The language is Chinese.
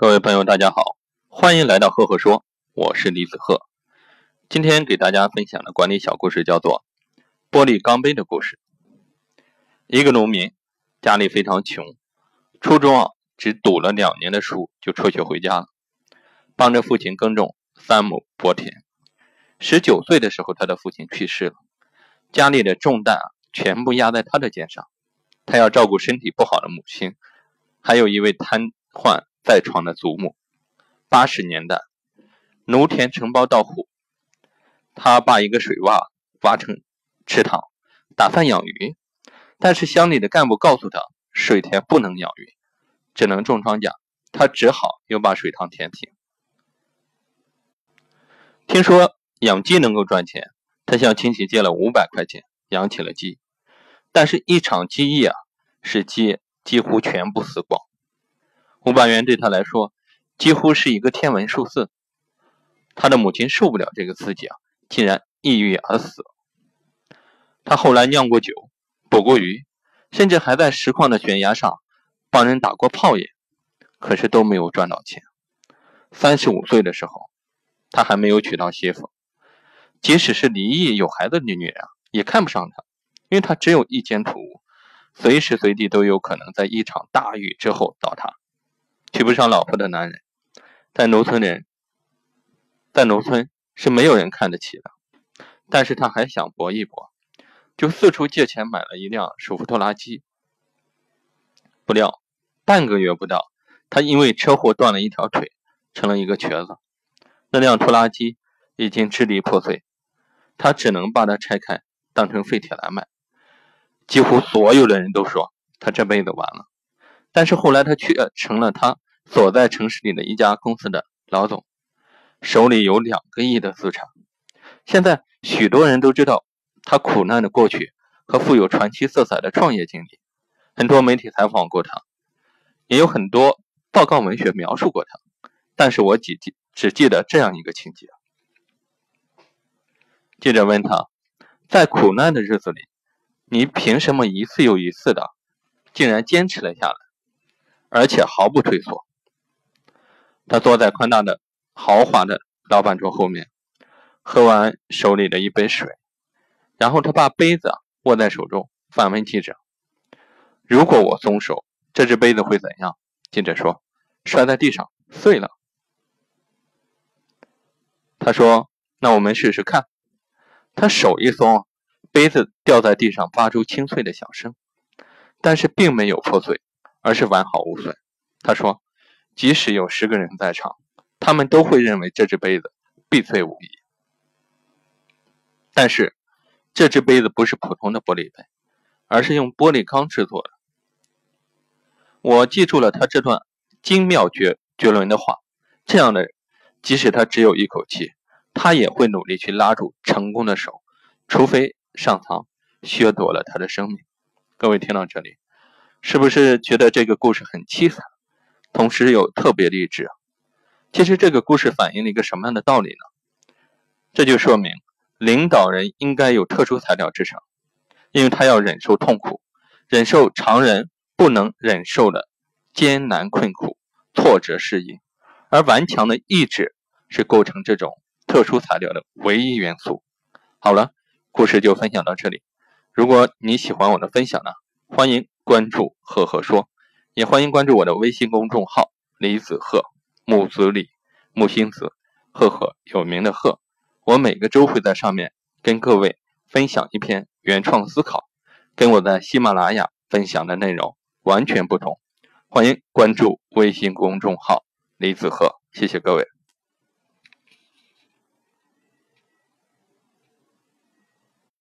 各位朋友，大家好，欢迎来到赫赫说，我是李子赫。今天给大家分享的管理小故事叫做《玻璃钢杯的故事》。一个农民家里非常穷，初中啊只读了两年的书就辍学回家了，帮着父亲耕种三亩薄田。十九岁的时候，他的父亲去世了，家里的重担啊全部压在他的肩上，他要照顾身体不好的母亲，还有一位瘫痪。在床的祖母，八十年代，农田承包到户，他把一个水洼挖成池塘，打算养鱼，但是乡里的干部告诉他，水田不能养鱼，只能种庄稼，他只好又把水塘填平。听说养鸡能够赚钱，他向亲戚借了五百块钱养起了鸡，但是一场鸡疫啊，使鸡几乎全部死光。五百元对他来说几乎是一个天文数字，他的母亲受不了这个刺激啊，竟然抑郁而死。他后来酿过酒，捕过鱼，甚至还在石矿的悬崖上帮人打过炮眼，可是都没有赚到钱。三十五岁的时候，他还没有娶到媳妇，即使是离异有孩子的女人也看不上他，因为他只有一间土屋，随时随地都有可能在一场大雨之后倒塌。娶不上老婆的男人，在农村人，在农村是没有人看得起的。但是他还想搏一搏，就四处借钱买了一辆手扶拖拉机。不料半个月不到，他因为车祸断了一条腿，成了一个瘸子。那辆拖拉机已经支离破碎，他只能把它拆开，当成废铁来卖。几乎所有的人都说他这辈子完了。但是后来他却成了他所在城市里的一家公司的老总，手里有两个亿的资产。现在许多人都知道他苦难的过去和富有传奇色彩的创业经历，很多媒体采访过他，也有很多报告文学描述过他。但是我只记只记得这样一个情节：记者问他，在苦难的日子里，你凭什么一次又一次的竟然坚持了下来？而且毫不退缩。他坐在宽大的、豪华的老板桌后面，喝完手里的一杯水，然后他把杯子握在手中，反问记者：“如果我松手，这只杯子会怎样？”记者说：“摔在地上，碎了。”他说：“那我们试试看。”他手一松，杯子掉在地上，发出清脆的响声，但是并没有破碎。而是完好无损。他说：“即使有十个人在场，他们都会认为这只杯子必碎无疑。但是，这只杯子不是普通的玻璃杯，而是用玻璃钢制作的。”我记住了他这段精妙绝绝伦的话。这样的人，即使他只有一口气，他也会努力去拉住成功的手，除非上苍削夺了他的生命。各位听到这里。是不是觉得这个故事很凄惨，同时又特别励志？其实这个故事反映了一个什么样的道理呢？这就说明领导人应该有特殊材料支撑，因为他要忍受痛苦，忍受常人不能忍受的艰难困苦、挫折适应，而顽强的意志是构成这种特殊材料的唯一元素。好了，故事就分享到这里。如果你喜欢我的分享呢，欢迎。关注赫赫说，也欢迎关注我的微信公众号李子赫木子李木星子赫赫有名的赫，我每个周会在上面跟各位分享一篇原创思考，跟我在喜马拉雅分享的内容完全不同。欢迎关注微信公众号李子赫，谢谢各位。